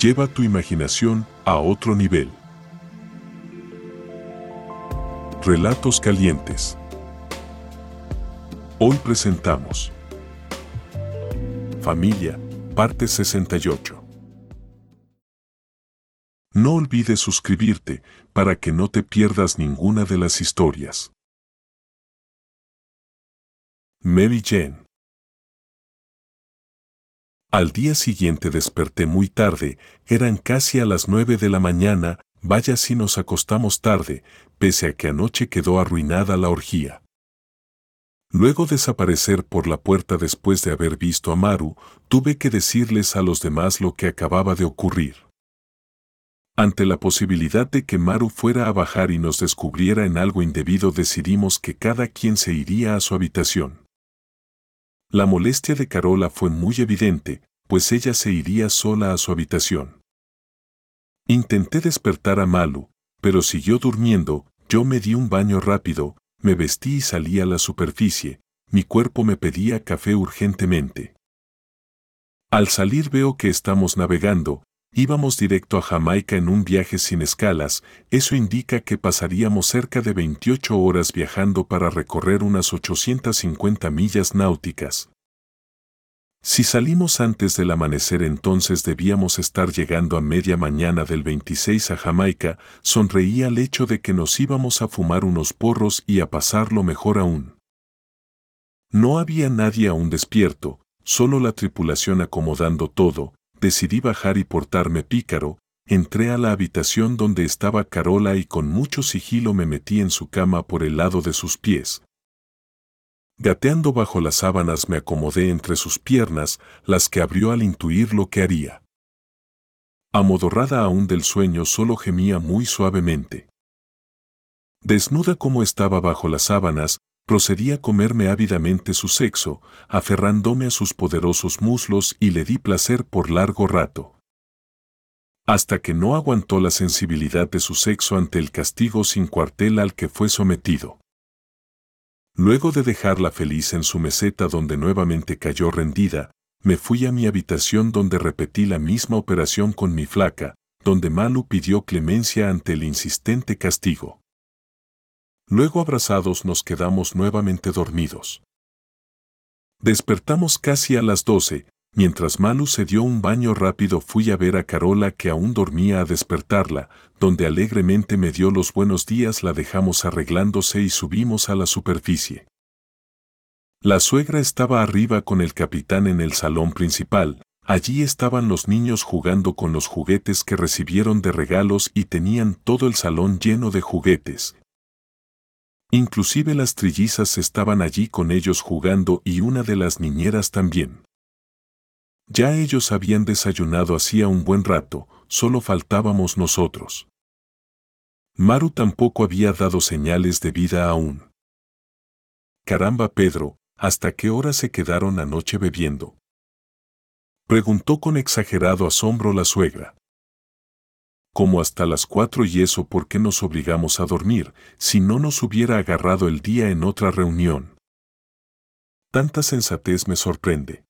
Lleva tu imaginación a otro nivel. Relatos calientes. Hoy presentamos Familia, parte 68. No olvides suscribirte para que no te pierdas ninguna de las historias. Mary Jane. Al día siguiente desperté muy tarde, eran casi a las nueve de la mañana, vaya si nos acostamos tarde, pese a que anoche quedó arruinada la orgía. Luego desaparecer por la puerta después de haber visto a Maru, tuve que decirles a los demás lo que acababa de ocurrir. Ante la posibilidad de que Maru fuera a bajar y nos descubriera en algo indebido decidimos que cada quien se iría a su habitación. La molestia de Carola fue muy evidente, pues ella se iría sola a su habitación. Intenté despertar a Malu, pero siguió durmiendo, yo me di un baño rápido, me vestí y salí a la superficie, mi cuerpo me pedía café urgentemente. Al salir veo que estamos navegando, íbamos directo a Jamaica en un viaje sin escalas, eso indica que pasaríamos cerca de 28 horas viajando para recorrer unas 850 millas náuticas. Si salimos antes del amanecer entonces debíamos estar llegando a media mañana del 26 a Jamaica, sonreía al hecho de que nos íbamos a fumar unos porros y a pasarlo mejor aún. No había nadie aún despierto, solo la tripulación acomodando todo, decidí bajar y portarme pícaro, entré a la habitación donde estaba Carola y con mucho sigilo me metí en su cama por el lado de sus pies. Gateando bajo las sábanas me acomodé entre sus piernas, las que abrió al intuir lo que haría. Amodorrada aún del sueño solo gemía muy suavemente. Desnuda como estaba bajo las sábanas, procedí a comerme ávidamente su sexo, aferrándome a sus poderosos muslos y le di placer por largo rato. Hasta que no aguantó la sensibilidad de su sexo ante el castigo sin cuartel al que fue sometido. Luego de dejarla feliz en su meseta donde nuevamente cayó rendida, me fui a mi habitación donde repetí la misma operación con mi flaca, donde Malu pidió clemencia ante el insistente castigo. Luego abrazados nos quedamos nuevamente dormidos. Despertamos casi a las doce, Mientras Malu se dio un baño rápido fui a ver a Carola que aún dormía a despertarla, donde alegremente me dio los buenos días la dejamos arreglándose y subimos a la superficie. La suegra estaba arriba con el capitán en el salón principal, allí estaban los niños jugando con los juguetes que recibieron de regalos y tenían todo el salón lleno de juguetes. Inclusive las trillizas estaban allí con ellos jugando y una de las niñeras también. Ya ellos habían desayunado hacía un buen rato, solo faltábamos nosotros. Maru tampoco había dado señales de vida aún. Caramba, Pedro, ¿hasta qué hora se quedaron anoche bebiendo? Preguntó con exagerado asombro la suegra. Como hasta las cuatro y eso por qué nos obligamos a dormir, si no nos hubiera agarrado el día en otra reunión. Tanta sensatez me sorprende.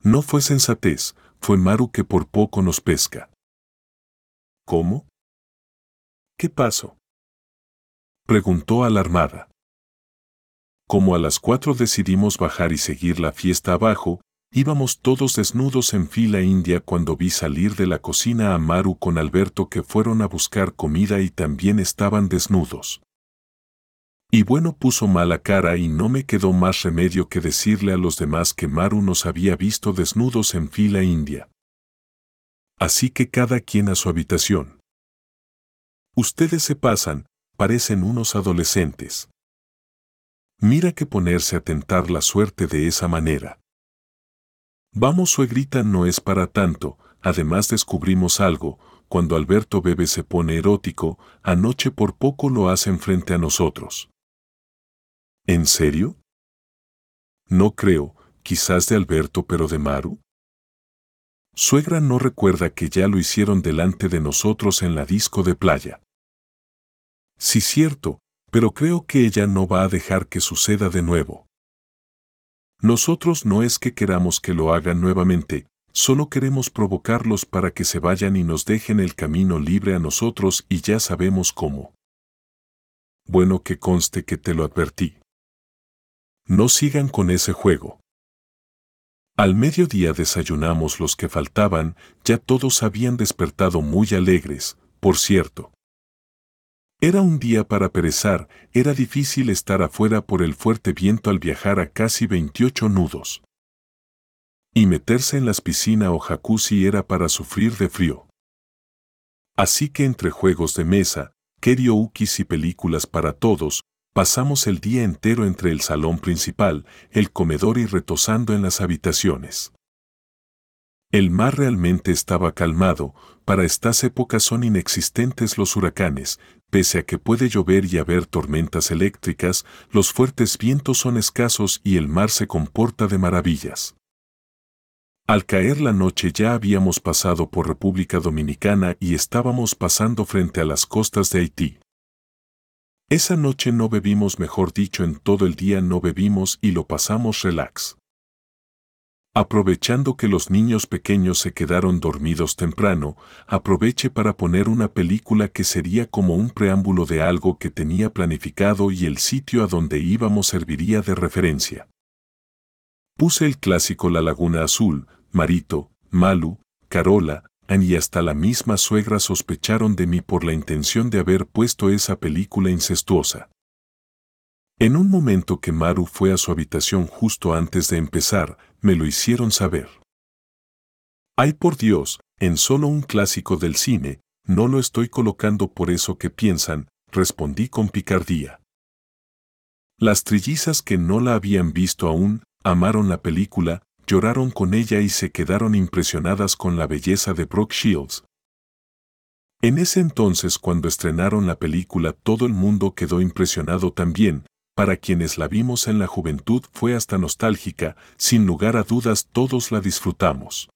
No fue sensatez, fue Maru que por poco nos pesca. ¿Cómo? ¿Qué pasó? Preguntó alarmada. Como a las cuatro decidimos bajar y seguir la fiesta abajo, íbamos todos desnudos en fila india cuando vi salir de la cocina a Maru con Alberto que fueron a buscar comida y también estaban desnudos. Y bueno puso mala cara y no me quedó más remedio que decirle a los demás que Maru nos había visto desnudos en fila india. Así que cada quien a su habitación. Ustedes se pasan, parecen unos adolescentes. Mira que ponerse a tentar la suerte de esa manera. Vamos, suegrita, no es para tanto, además descubrimos algo, cuando Alberto bebe se pone erótico, anoche por poco lo hacen frente a nosotros. ¿En serio? No creo, quizás de Alberto pero de Maru. Suegra no recuerda que ya lo hicieron delante de nosotros en la disco de playa. Sí cierto, pero creo que ella no va a dejar que suceda de nuevo. Nosotros no es que queramos que lo hagan nuevamente, solo queremos provocarlos para que se vayan y nos dejen el camino libre a nosotros y ya sabemos cómo. Bueno que conste que te lo advertí. No sigan con ese juego. Al mediodía desayunamos los que faltaban, ya todos habían despertado muy alegres, por cierto. Era un día para perezar, era difícil estar afuera por el fuerte viento al viajar a casi 28 nudos. Y meterse en las piscinas o jacuzzi era para sufrir de frío. Así que entre juegos de mesa, karaokes y películas para todos, Pasamos el día entero entre el salón principal, el comedor y retosando en las habitaciones. El mar realmente estaba calmado, para estas épocas son inexistentes los huracanes, pese a que puede llover y haber tormentas eléctricas, los fuertes vientos son escasos y el mar se comporta de maravillas. Al caer la noche ya habíamos pasado por República Dominicana y estábamos pasando frente a las costas de Haití. Esa noche no bebimos, mejor dicho, en todo el día no bebimos y lo pasamos relax. Aprovechando que los niños pequeños se quedaron dormidos temprano, aproveche para poner una película que sería como un preámbulo de algo que tenía planificado y el sitio a donde íbamos serviría de referencia. Puse el clásico La Laguna Azul, Marito, Malu, Carola, y hasta la misma suegra sospecharon de mí por la intención de haber puesto esa película incestuosa. En un momento que Maru fue a su habitación justo antes de empezar, me lo hicieron saber. Ay por Dios, en solo un clásico del cine, no lo estoy colocando por eso que piensan, respondí con picardía. Las trillizas que no la habían visto aún, amaron la película, lloraron con ella y se quedaron impresionadas con la belleza de Brooke Shields. En ese entonces cuando estrenaron la película todo el mundo quedó impresionado también, para quienes la vimos en la juventud fue hasta nostálgica, sin lugar a dudas todos la disfrutamos.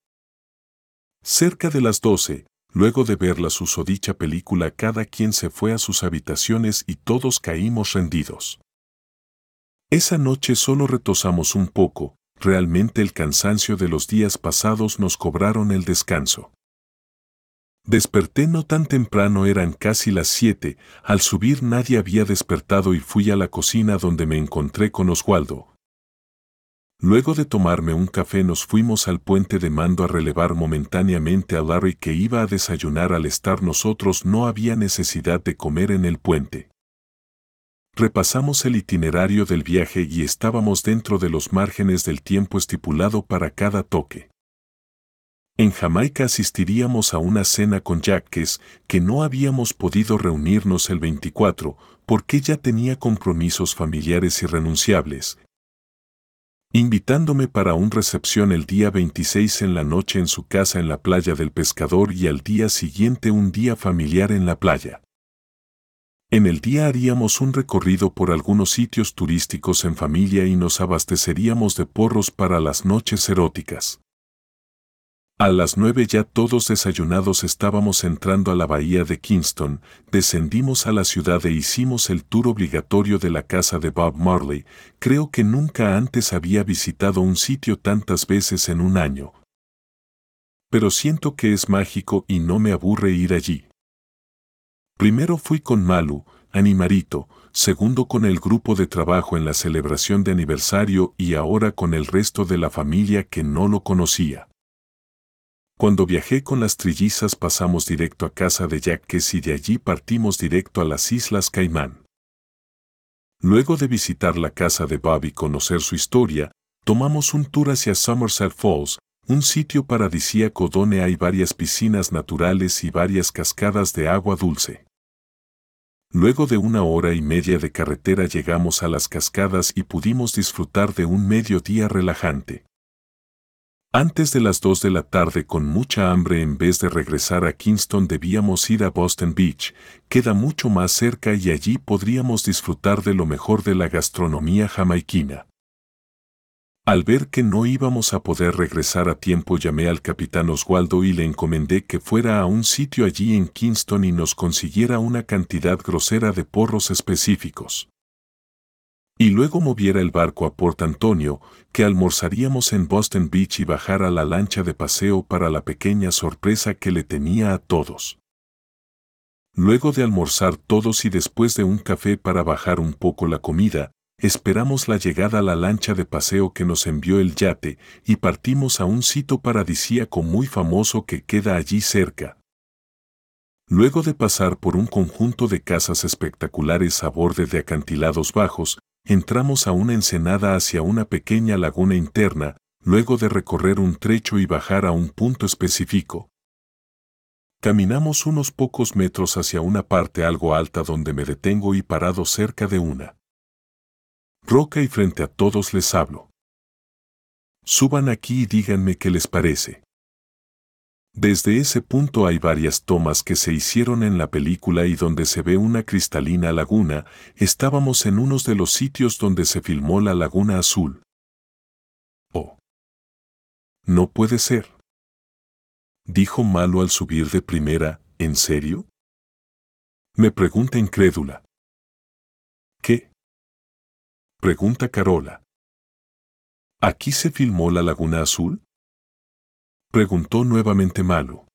Cerca de las doce, luego de ver la susodicha película cada quien se fue a sus habitaciones y todos caímos rendidos. Esa noche solo retosamos un poco, realmente el cansancio de los días pasados nos cobraron el descanso. Desperté no tan temprano, eran casi las siete, al subir nadie había despertado y fui a la cocina donde me encontré con Oswaldo. Luego de tomarme un café nos fuimos al puente de mando a relevar momentáneamente a Larry que iba a desayunar al estar nosotros no había necesidad de comer en el puente. Repasamos el itinerario del viaje y estábamos dentro de los márgenes del tiempo estipulado para cada toque. En Jamaica asistiríamos a una cena con Jacques que no habíamos podido reunirnos el 24 porque ya tenía compromisos familiares irrenunciables, invitándome para un recepción el día 26 en la noche en su casa en la playa del pescador y al día siguiente un día familiar en la playa. En el día haríamos un recorrido por algunos sitios turísticos en familia y nos abasteceríamos de porros para las noches eróticas. A las nueve ya todos desayunados estábamos entrando a la bahía de Kingston, descendimos a la ciudad e hicimos el tour obligatorio de la casa de Bob Marley, creo que nunca antes había visitado un sitio tantas veces en un año. Pero siento que es mágico y no me aburre ir allí. Primero fui con Malu, Animarito, segundo con el grupo de trabajo en la celebración de aniversario y ahora con el resto de la familia que no lo conocía. Cuando viajé con las trillizas pasamos directo a casa de Jacques y de allí partimos directo a las Islas Caimán. Luego de visitar la casa de Bob y conocer su historia, tomamos un tour hacia Somerset Falls, un sitio paradisíaco donde hay varias piscinas naturales y varias cascadas de agua dulce. Luego de una hora y media de carretera llegamos a las cascadas y pudimos disfrutar de un mediodía relajante. Antes de las 2 de la tarde con mucha hambre en vez de regresar a Kingston debíamos ir a Boston Beach, queda mucho más cerca y allí podríamos disfrutar de lo mejor de la gastronomía jamaiquina. Al ver que no íbamos a poder regresar a tiempo llamé al capitán Oswaldo y le encomendé que fuera a un sitio allí en Kingston y nos consiguiera una cantidad grosera de porros específicos. Y luego moviera el barco a Port Antonio, que almorzaríamos en Boston Beach y bajar a la lancha de paseo para la pequeña sorpresa que le tenía a todos. Luego de almorzar todos y después de un café para bajar un poco la comida, Esperamos la llegada a la lancha de paseo que nos envió el yate y partimos a un sitio paradisíaco muy famoso que queda allí cerca. Luego de pasar por un conjunto de casas espectaculares a borde de acantilados bajos, entramos a una ensenada hacia una pequeña laguna interna, luego de recorrer un trecho y bajar a un punto específico. Caminamos unos pocos metros hacia una parte algo alta donde me detengo y parado cerca de una roca y frente a todos les hablo. Suban aquí y díganme qué les parece. Desde ese punto hay varias tomas que se hicieron en la película y donde se ve una cristalina laguna, estábamos en uno de los sitios donde se filmó la Laguna Azul. Oh. No puede ser. Dijo Malo al subir de primera, ¿en serio? Me pregunta incrédula. ¿Qué? Pregunta Carola. ¿Aquí se filmó la Laguna Azul? Preguntó nuevamente Malo.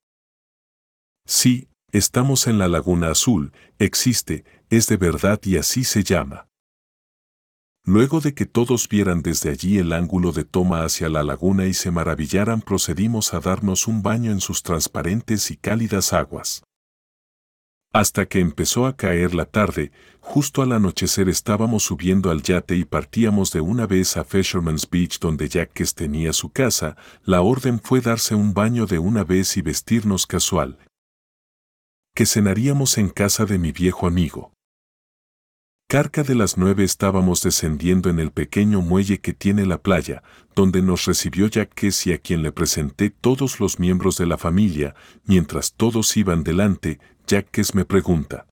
Sí, estamos en la Laguna Azul, existe, es de verdad y así se llama. Luego de que todos vieran desde allí el ángulo de toma hacia la laguna y se maravillaran, procedimos a darnos un baño en sus transparentes y cálidas aguas. Hasta que empezó a caer la tarde, justo al anochecer estábamos subiendo al yate y partíamos de una vez a Fisherman's Beach donde Jacques tenía su casa, la orden fue darse un baño de una vez y vestirnos casual. Que cenaríamos en casa de mi viejo amigo. Carca de las nueve estábamos descendiendo en el pequeño muelle que tiene la playa, donde nos recibió Jacques y a quien le presenté todos los miembros de la familia, mientras todos iban delante, Jacques me pregunta.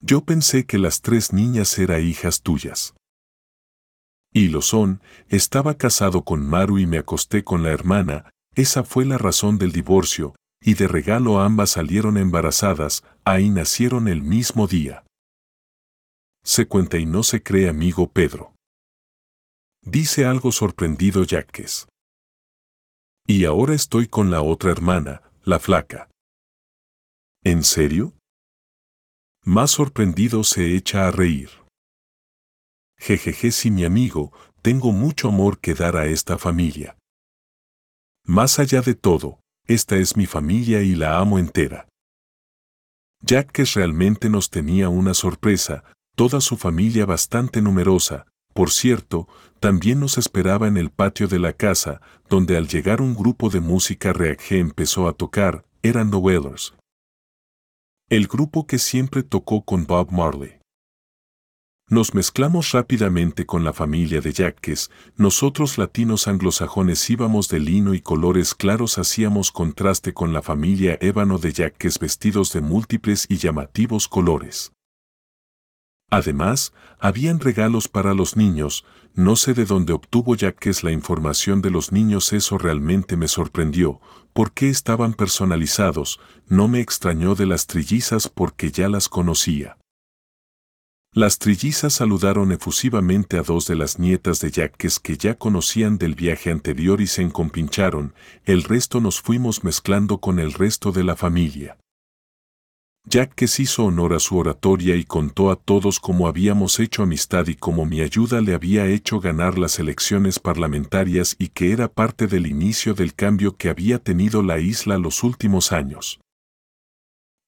Yo pensé que las tres niñas eran hijas tuyas. Y lo son, estaba casado con Maru y me acosté con la hermana, esa fue la razón del divorcio, y de regalo ambas salieron embarazadas, ahí nacieron el mismo día. Se cuenta y no se cree amigo Pedro. Dice algo sorprendido Jacques. Y ahora estoy con la otra hermana, la flaca. ¿En serio? Más sorprendido se echa a reír. Jejeje, si mi amigo, tengo mucho amor que dar a esta familia. Más allá de todo, esta es mi familia y la amo entera. Jack que realmente nos tenía una sorpresa, toda su familia bastante numerosa, por cierto, también nos esperaba en el patio de la casa, donde al llegar un grupo de música reagé empezó a tocar, eran The Wailers, el grupo que siempre tocó con Bob Marley. Nos mezclamos rápidamente con la familia de Jacques, nosotros latinos anglosajones íbamos de lino y colores claros hacíamos contraste con la familia ébano de Jacques vestidos de múltiples y llamativos colores. Además, habían regalos para los niños, no sé de dónde obtuvo Jacques la información de los niños, eso realmente me sorprendió, por qué estaban personalizados, no me extrañó de las trillizas porque ya las conocía. Las trillizas saludaron efusivamente a dos de las nietas de Jacques que ya conocían del viaje anterior y se encompincharon, el resto nos fuimos mezclando con el resto de la familia. Jack que hizo honor a su oratoria y contó a todos cómo habíamos hecho amistad y cómo mi ayuda le había hecho ganar las elecciones parlamentarias y que era parte del inicio del cambio que había tenido la isla los últimos años.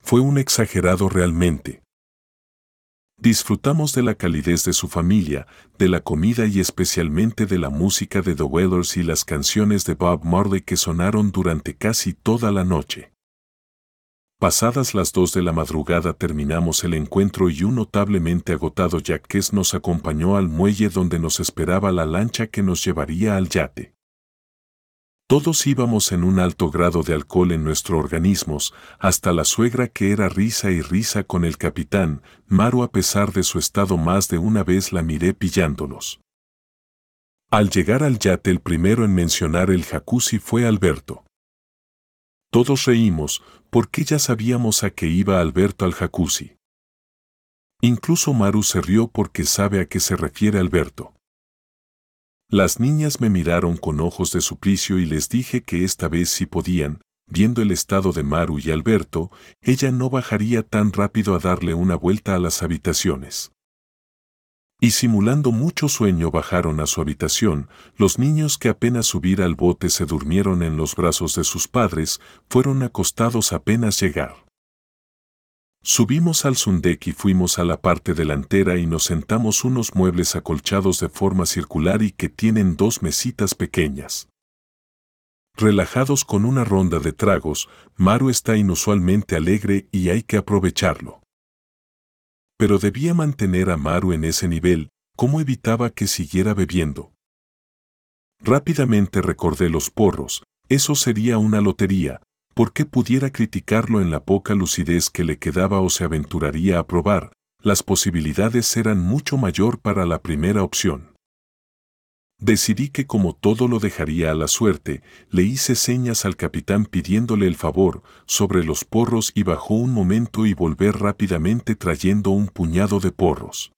Fue un exagerado realmente. Disfrutamos de la calidez de su familia, de la comida y especialmente de la música de The Wellers y las canciones de Bob Marley que sonaron durante casi toda la noche. Pasadas las dos de la madrugada terminamos el encuentro y un notablemente agotado Jaques nos acompañó al muelle donde nos esperaba la lancha que nos llevaría al yate. Todos íbamos en un alto grado de alcohol en nuestros organismos, hasta la suegra que era risa y risa con el capitán, Maru a pesar de su estado más de una vez la miré pillándolos. Al llegar al yate el primero en mencionar el jacuzzi fue Alberto. Todos reímos, porque ya sabíamos a qué iba Alberto al jacuzzi. Incluso Maru se rió porque sabe a qué se refiere Alberto. Las niñas me miraron con ojos de suplicio y les dije que esta vez si podían, viendo el estado de Maru y Alberto, ella no bajaría tan rápido a darle una vuelta a las habitaciones y simulando mucho sueño bajaron a su habitación, los niños que apenas subir al bote se durmieron en los brazos de sus padres, fueron acostados apenas llegar. Subimos al Sundek y fuimos a la parte delantera y nos sentamos unos muebles acolchados de forma circular y que tienen dos mesitas pequeñas. Relajados con una ronda de tragos, Maru está inusualmente alegre y hay que aprovecharlo pero debía mantener a Maru en ese nivel, ¿cómo evitaba que siguiera bebiendo? Rápidamente recordé los porros, eso sería una lotería, ¿por qué pudiera criticarlo en la poca lucidez que le quedaba o se aventuraría a probar? Las posibilidades eran mucho mayor para la primera opción. Decidí que como todo lo dejaría a la suerte, le hice señas al capitán pidiéndole el favor sobre los porros y bajó un momento y volver rápidamente trayendo un puñado de porros.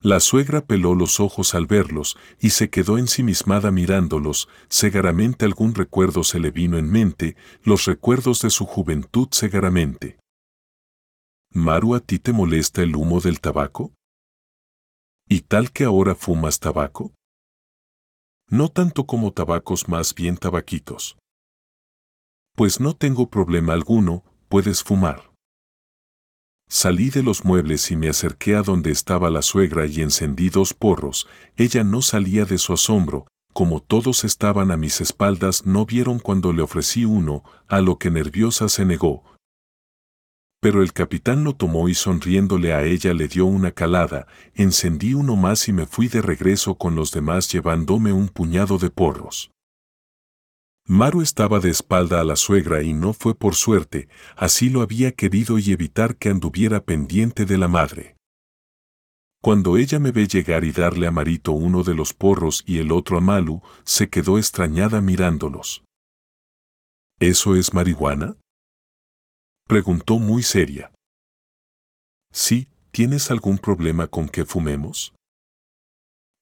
La suegra peló los ojos al verlos y se quedó ensimismada mirándolos, segaramente algún recuerdo se le vino en mente, los recuerdos de su juventud segaramente. Maru, ¿a ti te molesta el humo del tabaco? ¿Y tal que ahora fumas tabaco? No tanto como tabacos más bien tabaquitos. Pues no tengo problema alguno, puedes fumar. Salí de los muebles y me acerqué a donde estaba la suegra y encendí dos porros, ella no salía de su asombro, como todos estaban a mis espaldas no vieron cuando le ofrecí uno, a lo que nerviosa se negó, pero el capitán lo tomó y sonriéndole a ella le dio una calada, encendí uno más y me fui de regreso con los demás llevándome un puñado de porros. Maru estaba de espalda a la suegra y no fue por suerte, así lo había querido y evitar que anduviera pendiente de la madre. Cuando ella me ve llegar y darle a Marito uno de los porros y el otro a Malu, se quedó extrañada mirándolos. ¿Eso es marihuana? Preguntó muy seria. Sí, ¿tienes algún problema con que fumemos?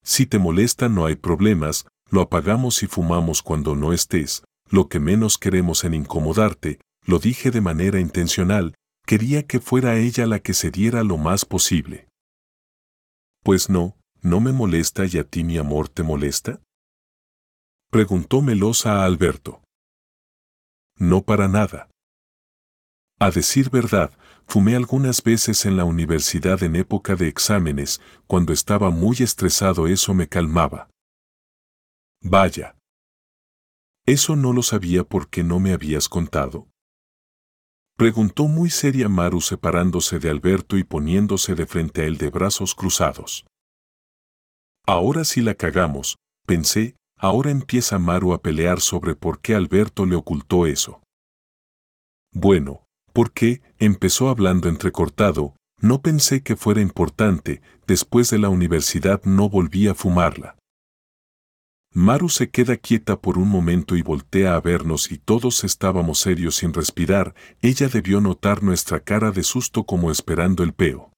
Si te molesta no hay problemas, lo apagamos y fumamos cuando no estés, lo que menos queremos en incomodarte, lo dije de manera intencional, quería que fuera ella la que se diera lo más posible. Pues no, no me molesta y a ti mi amor te molesta? Preguntó melosa a Alberto. No para nada. A decir verdad, fumé algunas veces en la universidad en época de exámenes, cuando estaba muy estresado eso me calmaba. Vaya. ¿Eso no lo sabía porque no me habías contado? Preguntó muy seria Maru separándose de Alberto y poniéndose de frente a él de brazos cruzados. Ahora sí la cagamos, pensé, ahora empieza Maru a pelear sobre por qué Alberto le ocultó eso. Bueno, porque, empezó hablando entrecortado, no pensé que fuera importante, después de la universidad no volví a fumarla. Maru se queda quieta por un momento y voltea a vernos y todos estábamos serios sin respirar, ella debió notar nuestra cara de susto como esperando el peo.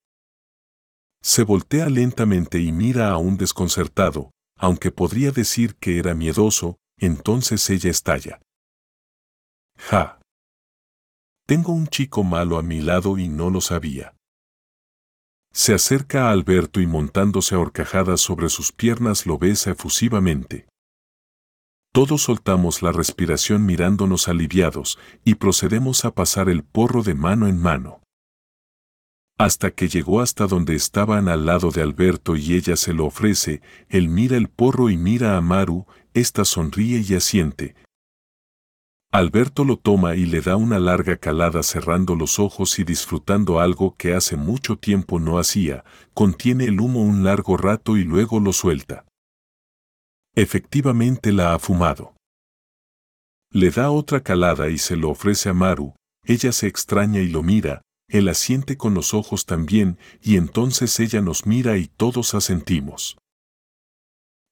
Se voltea lentamente y mira a un desconcertado, aunque podría decir que era miedoso, entonces ella estalla. Ja. Tengo un chico malo a mi lado y no lo sabía. Se acerca a Alberto y montándose a horcajadas sobre sus piernas lo besa efusivamente. Todos soltamos la respiración mirándonos aliviados y procedemos a pasar el porro de mano en mano. Hasta que llegó hasta donde estaban al lado de Alberto y ella se lo ofrece, él mira el porro y mira a Maru, ésta sonríe y asiente. Alberto lo toma y le da una larga calada cerrando los ojos y disfrutando algo que hace mucho tiempo no hacía, contiene el humo un largo rato y luego lo suelta. Efectivamente la ha fumado. Le da otra calada y se lo ofrece a Maru, ella se extraña y lo mira, él asiente con los ojos también, y entonces ella nos mira y todos asentimos.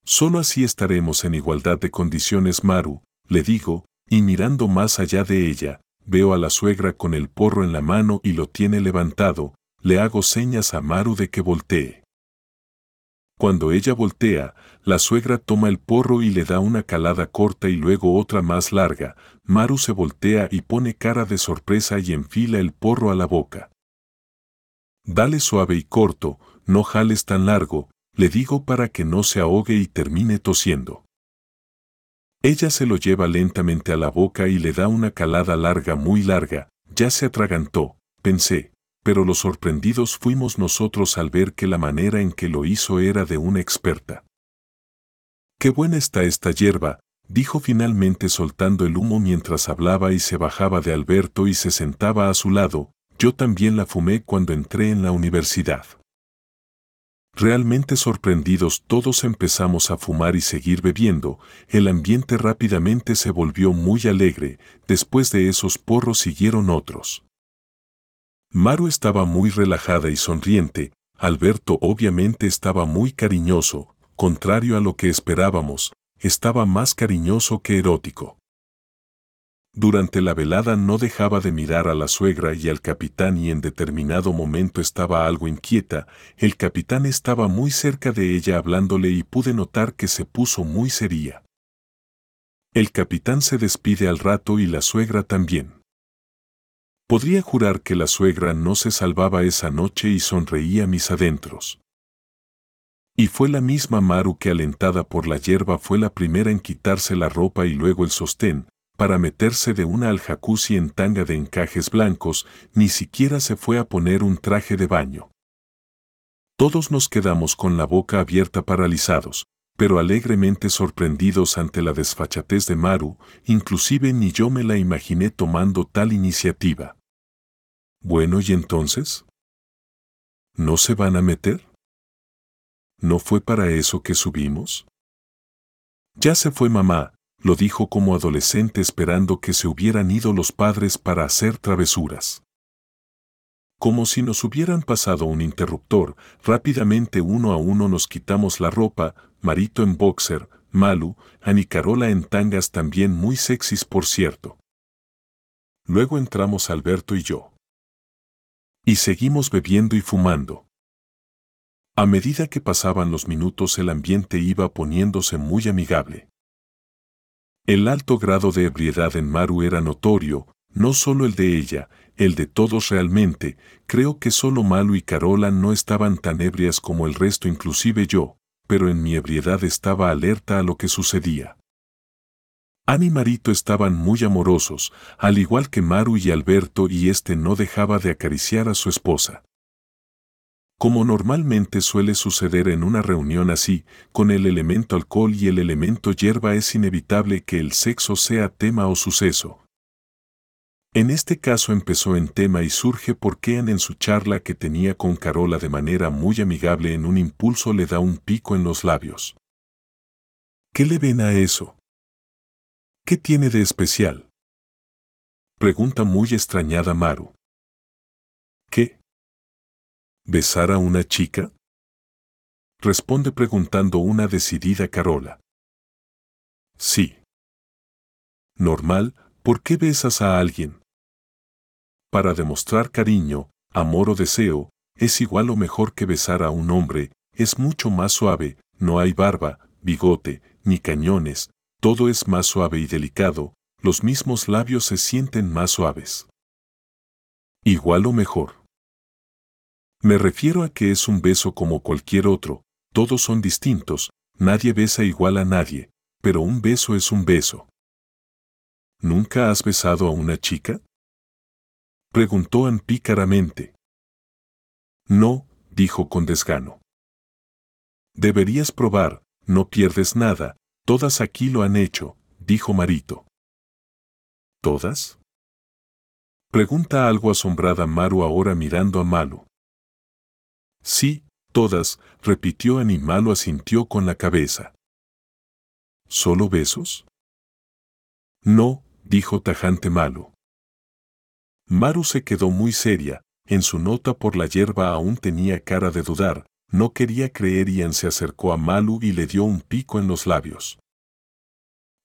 Solo así estaremos en igualdad de condiciones, Maru, le digo, y mirando más allá de ella, veo a la suegra con el porro en la mano y lo tiene levantado, le hago señas a Maru de que voltee. Cuando ella voltea, la suegra toma el porro y le da una calada corta y luego otra más larga. Maru se voltea y pone cara de sorpresa y enfila el porro a la boca. Dale suave y corto, no jales tan largo, le digo para que no se ahogue y termine tosiendo. Ella se lo lleva lentamente a la boca y le da una calada larga muy larga, ya se atragantó, pensé, pero los sorprendidos fuimos nosotros al ver que la manera en que lo hizo era de una experta. Qué buena está esta hierba, dijo finalmente soltando el humo mientras hablaba y se bajaba de Alberto y se sentaba a su lado, yo también la fumé cuando entré en la universidad. Realmente sorprendidos todos empezamos a fumar y seguir bebiendo, el ambiente rápidamente se volvió muy alegre, después de esos porros siguieron otros. Maru estaba muy relajada y sonriente, Alberto obviamente estaba muy cariñoso, contrario a lo que esperábamos, estaba más cariñoso que erótico. Durante la velada no dejaba de mirar a la suegra y al capitán y en determinado momento estaba algo inquieta, el capitán estaba muy cerca de ella hablándole y pude notar que se puso muy seria. El capitán se despide al rato y la suegra también. Podría jurar que la suegra no se salvaba esa noche y sonreía mis adentros. Y fue la misma Maru que alentada por la hierba fue la primera en quitarse la ropa y luego el sostén, para meterse de una al jacuzzi en tanga de encajes blancos, ni siquiera se fue a poner un traje de baño. Todos nos quedamos con la boca abierta paralizados, pero alegremente sorprendidos ante la desfachatez de Maru, inclusive ni yo me la imaginé tomando tal iniciativa. Bueno, ¿y entonces? ¿No se van a meter? ¿No fue para eso que subimos? Ya se fue mamá, lo dijo como adolescente esperando que se hubieran ido los padres para hacer travesuras. Como si nos hubieran pasado un interruptor, rápidamente uno a uno nos quitamos la ropa, Marito en boxer, Malu, Anicarola en tangas también muy sexys por cierto. Luego entramos Alberto y yo. Y seguimos bebiendo y fumando. A medida que pasaban los minutos el ambiente iba poniéndose muy amigable. El alto grado de ebriedad en Maru era notorio, no solo el de ella, el de todos realmente, creo que solo Malu y Carola no estaban tan ebrias como el resto inclusive yo, pero en mi ebriedad estaba alerta a lo que sucedía. Annie y Marito estaban muy amorosos, al igual que Maru y Alberto y este no dejaba de acariciar a su esposa. Como normalmente suele suceder en una reunión así, con el elemento alcohol y el elemento hierba es inevitable que el sexo sea tema o suceso, en este caso empezó en tema y surge porque en su charla que tenía con Carola de manera muy amigable en un impulso le da un pico en los labios. ¿Qué le ven a eso? ¿Qué tiene de especial? Pregunta muy extrañada Maru. ¿Besar a una chica? Responde preguntando una decidida Carola. Sí. Normal, ¿por qué besas a alguien? para demostrar cariño, amor o deseo, es igual o mejor que besar a un hombre, es mucho más suave, no hay barba, bigote, ni cañones, todo es más suave y delicado, los mismos labios se sienten más suaves. Igual o mejor. Me refiero a que es un beso como cualquier otro, todos son distintos, nadie besa igual a nadie, pero un beso es un beso. ¿Nunca has besado a una chica? Preguntó Ann pícaramente. No, dijo con desgano. Deberías probar, no pierdes nada, todas aquí lo han hecho, dijo Marito. ¿Todas? Pregunta algo asombrada Maru ahora mirando a Malu. Sí, todas, repitió Ann y Malu asintió con la cabeza. ¿Solo besos? No, dijo tajante Malu. Maru se quedó muy seria, en su nota por la hierba aún tenía cara de dudar, no quería creer y se acercó a Malu y le dio un pico en los labios.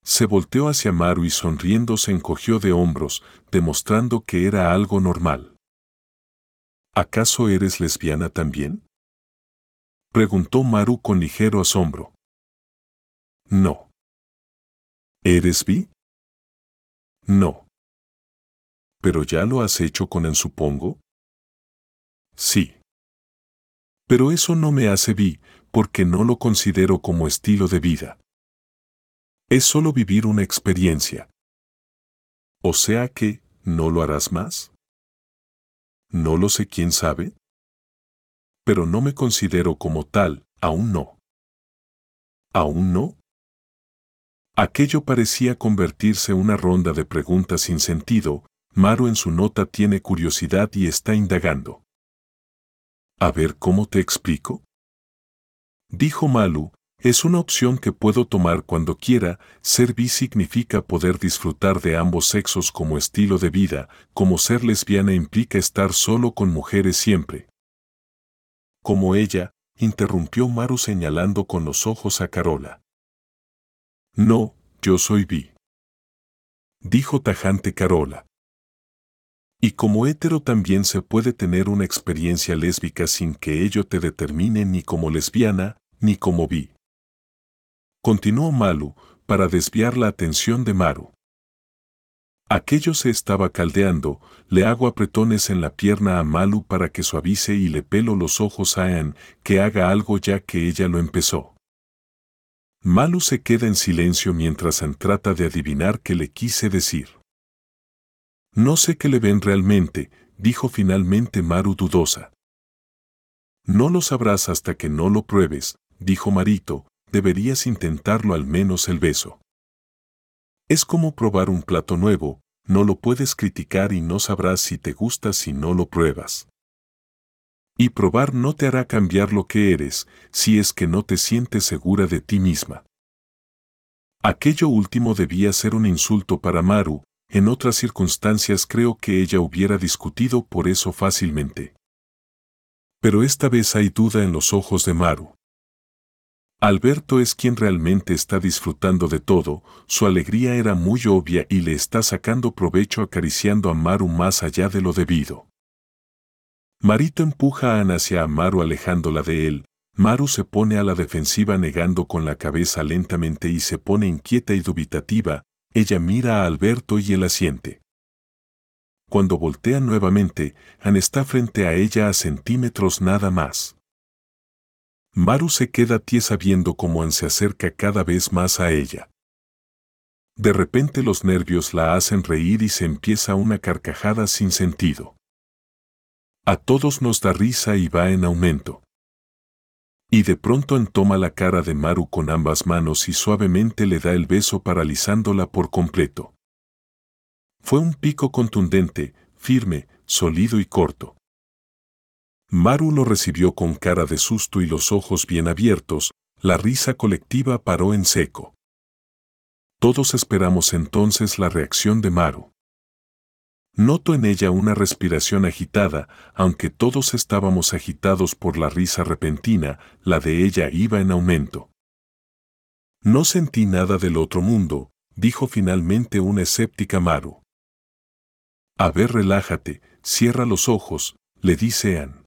Se volteó hacia Maru y sonriendo se encogió de hombros, demostrando que era algo normal. ¿Acaso eres lesbiana también? Preguntó Maru con ligero asombro. No. ¿Eres bi? No. ¿Pero ya lo has hecho con él, supongo? Sí. Pero eso no me hace bi, porque no lo considero como estilo de vida. Es solo vivir una experiencia. O sea que, ¿no lo harás más? No lo sé quién sabe. Pero no me considero como tal, aún no. ¿Aún no? Aquello parecía convertirse en una ronda de preguntas sin sentido, Maru en su nota tiene curiosidad y está indagando. A ver cómo te explico. Dijo Malu, es una opción que puedo tomar cuando quiera, ser bi significa poder disfrutar de ambos sexos como estilo de vida, como ser lesbiana implica estar solo con mujeres siempre. Como ella, interrumpió Maru señalando con los ojos a Carola. No, yo soy bi. Dijo tajante Carola. Y como hétero también se puede tener una experiencia lésbica sin que ello te determine ni como lesbiana, ni como bi continuó Malu, para desviar la atención de Maru. Aquello se estaba caldeando, le hago apretones en la pierna a Malu para que suavice y le pelo los ojos a Anne, que haga algo ya que ella lo empezó. Malu se queda en silencio mientras Anne trata de adivinar qué le quise decir. No sé qué le ven realmente, dijo finalmente Maru dudosa. No lo sabrás hasta que no lo pruebes, dijo Marito, deberías intentarlo al menos el beso. Es como probar un plato nuevo, no lo puedes criticar y no sabrás si te gusta si no lo pruebas. Y probar no te hará cambiar lo que eres, si es que no te sientes segura de ti misma. Aquello último debía ser un insulto para Maru, en otras circunstancias creo que ella hubiera discutido por eso fácilmente. Pero esta vez hay duda en los ojos de Maru. Alberto es quien realmente está disfrutando de todo, su alegría era muy obvia y le está sacando provecho acariciando a Maru más allá de lo debido. Marito empuja a Ana hacia Maru alejándola de él, Maru se pone a la defensiva negando con la cabeza lentamente y se pone inquieta y dubitativa, ella mira a Alberto y él asiente. Cuando voltea nuevamente, Ana está frente a ella a centímetros nada más. Maru se queda tiesa viendo cómo Ann se acerca cada vez más a ella. De repente los nervios la hacen reír y se empieza una carcajada sin sentido. A todos nos da risa y va en aumento. Y de pronto entoma la cara de Maru con ambas manos y suavemente le da el beso paralizándola por completo. Fue un pico contundente, firme, sólido y corto. Maru lo recibió con cara de susto y los ojos bien abiertos, la risa colectiva paró en seco. Todos esperamos entonces la reacción de Maru. Noto en ella una respiración agitada, aunque todos estábamos agitados por la risa repentina, la de ella iba en aumento. No sentí nada del otro mundo, dijo finalmente una escéptica Maru. A ver, relájate, cierra los ojos, le dice Ann.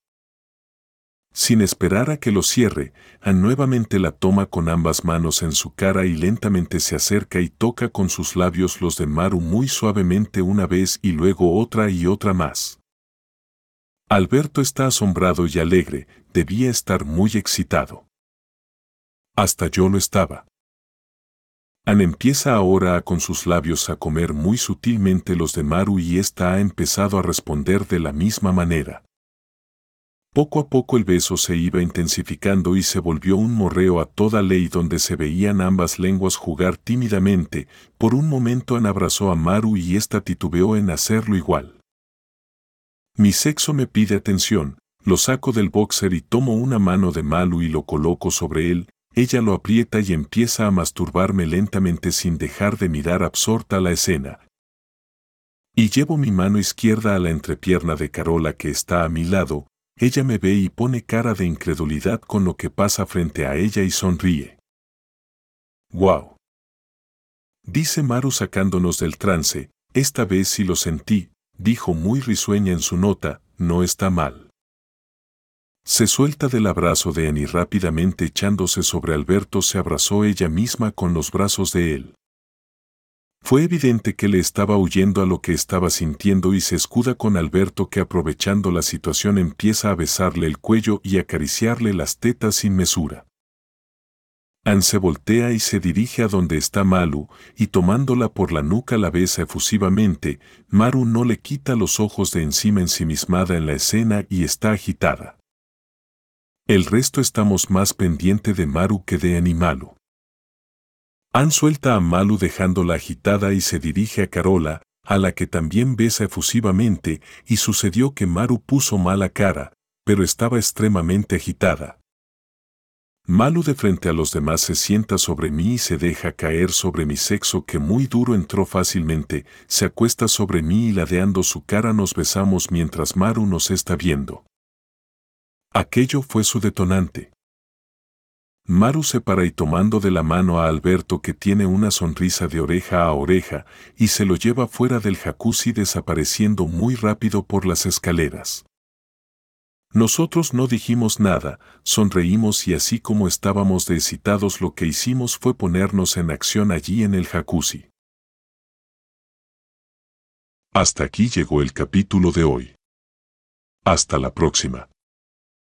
Sin esperar a que lo cierre, Ann nuevamente la toma con ambas manos en su cara y lentamente se acerca y toca con sus labios los de Maru muy suavemente una vez y luego otra y otra más. Alberto está asombrado y alegre, debía estar muy excitado. Hasta yo lo estaba. An empieza ahora a con sus labios a comer muy sutilmente los de Maru y ésta ha empezado a responder de la misma manera. Poco a poco el beso se iba intensificando y se volvió un morreo a toda ley donde se veían ambas lenguas jugar tímidamente. Por un momento An abrazó a Maru y ésta titubeó en hacerlo igual. Mi sexo me pide atención, lo saco del boxer y tomo una mano de Malu y lo coloco sobre él, ella lo aprieta y empieza a masturbarme lentamente sin dejar de mirar absorta la escena. Y llevo mi mano izquierda a la entrepierna de Carola que está a mi lado, ella me ve y pone cara de incredulidad con lo que pasa frente a ella y sonríe. ¡Wow! Dice Maru sacándonos del trance, esta vez sí lo sentí, dijo muy risueña en su nota, no está mal. Se suelta del abrazo de Annie rápidamente echándose sobre Alberto se abrazó ella misma con los brazos de él. Fue evidente que le estaba huyendo a lo que estaba sintiendo y se escuda con Alberto que aprovechando la situación empieza a besarle el cuello y acariciarle las tetas sin mesura. Anne se voltea y se dirige a donde está Malu, y tomándola por la nuca la besa efusivamente, Maru no le quita los ojos de encima ensimismada en la escena y está agitada. El resto estamos más pendiente de Maru que de Animalu. Ann suelta a Malu dejándola agitada y se dirige a Carola, a la que también besa efusivamente, y sucedió que Maru puso mala cara, pero estaba extremadamente agitada. Malu de frente a los demás se sienta sobre mí y se deja caer sobre mi sexo que muy duro entró fácilmente, se acuesta sobre mí y ladeando su cara nos besamos mientras Maru nos está viendo. Aquello fue su detonante. Maru se para y tomando de la mano a Alberto que tiene una sonrisa de oreja a oreja y se lo lleva fuera del jacuzzi desapareciendo muy rápido por las escaleras. Nosotros no dijimos nada, sonreímos y así como estábamos de excitados lo que hicimos fue ponernos en acción allí en el jacuzzi. Hasta aquí llegó el capítulo de hoy. Hasta la próxima.